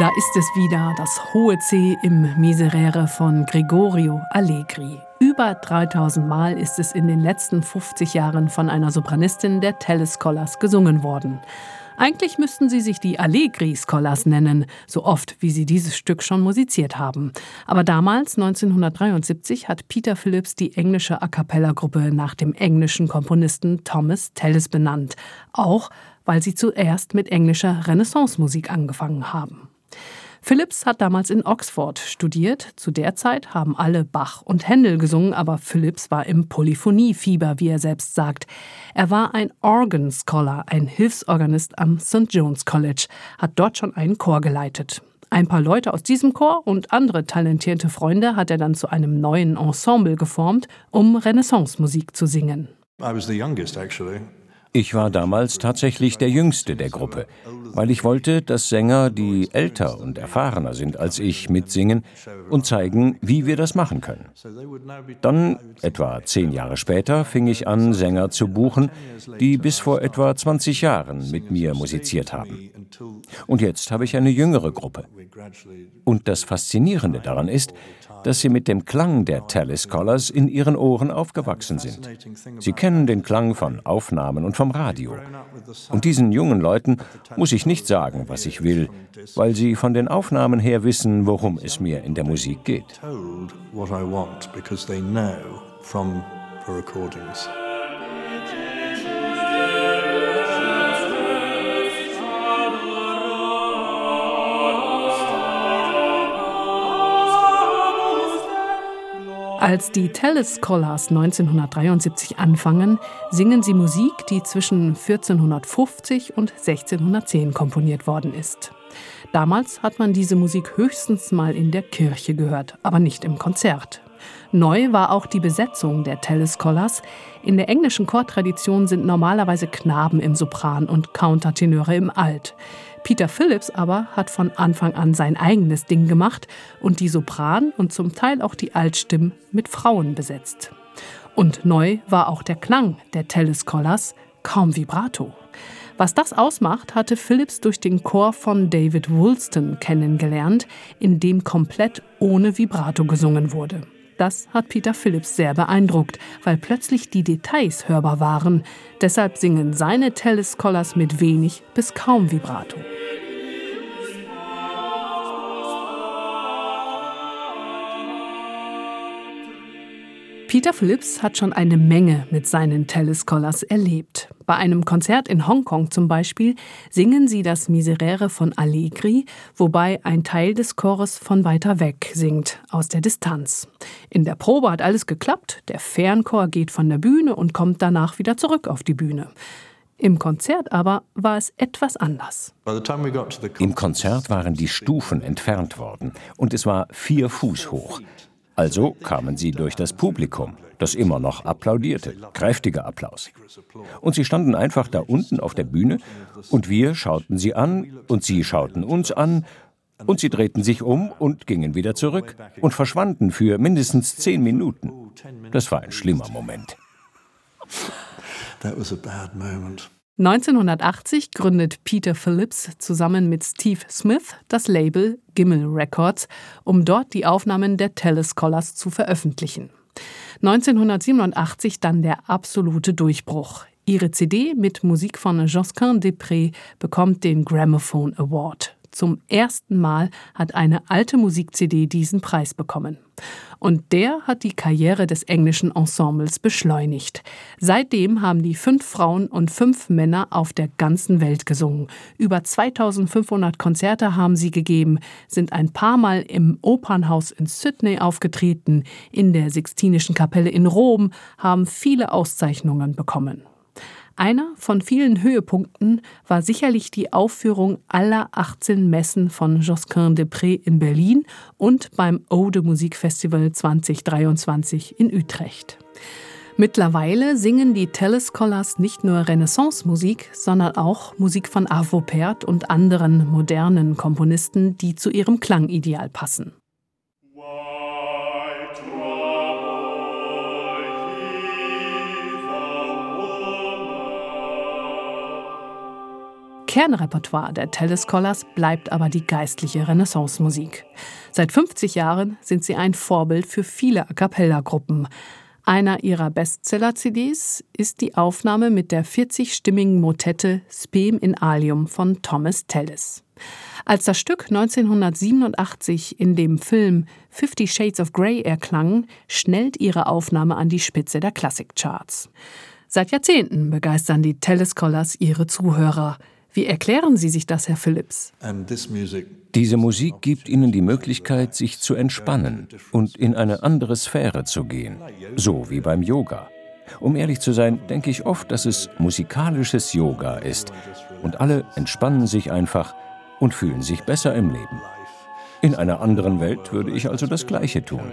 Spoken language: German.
Da ist es wieder, das hohe C im Miserere von Gregorio Allegri. Über 3000 Mal ist es in den letzten 50 Jahren von einer Sopranistin der Telescolars gesungen worden. Eigentlich müssten sie sich die Allegri Scholars nennen, so oft wie sie dieses Stück schon musiziert haben. Aber damals, 1973, hat Peter Phillips die englische A cappella-Gruppe nach dem englischen Komponisten Thomas Tallis benannt. Auch weil sie zuerst mit englischer Renaissance-Musik angefangen haben. Phillips hat damals in Oxford studiert. Zu der Zeit haben alle Bach und Händel gesungen, aber Phillips war im Polyphoniefieber, wie er selbst sagt. Er war ein Organ Scholar, ein Hilfsorganist am St. John's College, hat dort schon einen Chor geleitet. Ein paar Leute aus diesem Chor und andere talentierte Freunde hat er dann zu einem neuen Ensemble geformt, um Renaissance-Musik zu singen. I was the youngest actually. Ich war damals tatsächlich der Jüngste der Gruppe, weil ich wollte, dass Sänger, die älter und erfahrener sind als ich, mitsingen und zeigen, wie wir das machen können. Dann, etwa zehn Jahre später, fing ich an, Sänger zu buchen, die bis vor etwa 20 Jahren mit mir musiziert haben. Und jetzt habe ich eine jüngere Gruppe. Und das Faszinierende daran ist, dass sie mit dem Klang der Tallis Scholars in ihren Ohren aufgewachsen sind. Sie kennen den Klang von Aufnahmen und vom Radio. Und diesen jungen Leuten muss ich nicht sagen, was ich will, weil sie von den Aufnahmen her wissen, worum es mir in der Musik geht. recordings. Als die Tellis Scholars 1973 anfangen, singen sie Musik, die zwischen 1450 und 1610 komponiert worden ist. Damals hat man diese Musik höchstens mal in der Kirche gehört, aber nicht im Konzert. Neu war auch die Besetzung der Tellis Scholars. In der englischen Chortradition sind normalerweise Knaben im Sopran und Countertenöre im Alt. Peter Phillips aber hat von Anfang an sein eigenes Ding gemacht und die Sopran und zum Teil auch die Altstimmen mit Frauen besetzt. Und neu war auch der Klang der Telescolars, kaum Vibrato. Was das ausmacht, hatte Phillips durch den Chor von David Woolston kennengelernt, in dem komplett ohne Vibrato gesungen wurde. Das hat Peter Phillips sehr beeindruckt, weil plötzlich die Details hörbar waren. Deshalb singen seine Telescolars mit wenig bis kaum Vibrato. Peter Phillips hat schon eine Menge mit seinen Telescolars erlebt. Bei einem Konzert in Hongkong zum Beispiel singen sie das Miserere von Allegri, wobei ein Teil des Chores von weiter weg singt, aus der Distanz. In der Probe hat alles geklappt, der Fernchor geht von der Bühne und kommt danach wieder zurück auf die Bühne. Im Konzert aber war es etwas anders. Im Konzert waren die Stufen entfernt worden und es war vier Fuß hoch. Also kamen sie durch das Publikum, das immer noch applaudierte. Kräftiger Applaus. Und sie standen einfach da unten auf der Bühne und wir schauten sie an und sie schauten uns an und sie drehten sich um und gingen wieder zurück und verschwanden für mindestens zehn Minuten. Das war ein schlimmer Moment. That was a bad moment. 1980 gründet Peter Phillips zusammen mit Steve Smith das Label Gimmel Records, um dort die Aufnahmen der Telescolars zu veröffentlichen. 1987 dann der absolute Durchbruch. Ihre CD mit Musik von Josquin Després bekommt den Gramophone Award. Zum ersten Mal hat eine alte Musik-CD diesen Preis bekommen. Und der hat die Karriere des englischen Ensembles beschleunigt. Seitdem haben die fünf Frauen und fünf Männer auf der ganzen Welt gesungen. Über 2500 Konzerte haben sie gegeben, sind ein paar Mal im Opernhaus in Sydney aufgetreten, in der Sixtinischen Kapelle in Rom, haben viele Auszeichnungen bekommen. Einer von vielen Höhepunkten war sicherlich die Aufführung aller 18 Messen von Josquin Després in Berlin und beim Ode Musikfestival 2023 in Utrecht. Mittlerweile singen die Telescolars nicht nur Renaissance-Musik, sondern auch Musik von Arvo Pärt und anderen modernen Komponisten, die zu ihrem Klangideal passen. Kernrepertoire der Telescholars bleibt aber die geistliche Renaissance-Musik. Seit 50 Jahren sind sie ein Vorbild für viele A cappella-Gruppen. Einer ihrer Bestseller-CDs ist die Aufnahme mit der 40-stimmigen Motette Spem in Alium von Thomas Tallis. Als das Stück 1987 in dem Film Fifty Shades of Grey erklang, schnellt ihre Aufnahme an die Spitze der Klassikcharts. Seit Jahrzehnten begeistern die Telescholars ihre Zuhörer. Wie erklären Sie sich das, Herr Phillips? Diese Musik gibt ihnen die Möglichkeit, sich zu entspannen und in eine andere Sphäre zu gehen, so wie beim Yoga. Um ehrlich zu sein, denke ich oft, dass es musikalisches Yoga ist und alle entspannen sich einfach und fühlen sich besser im Leben. In einer anderen Welt würde ich also das Gleiche tun.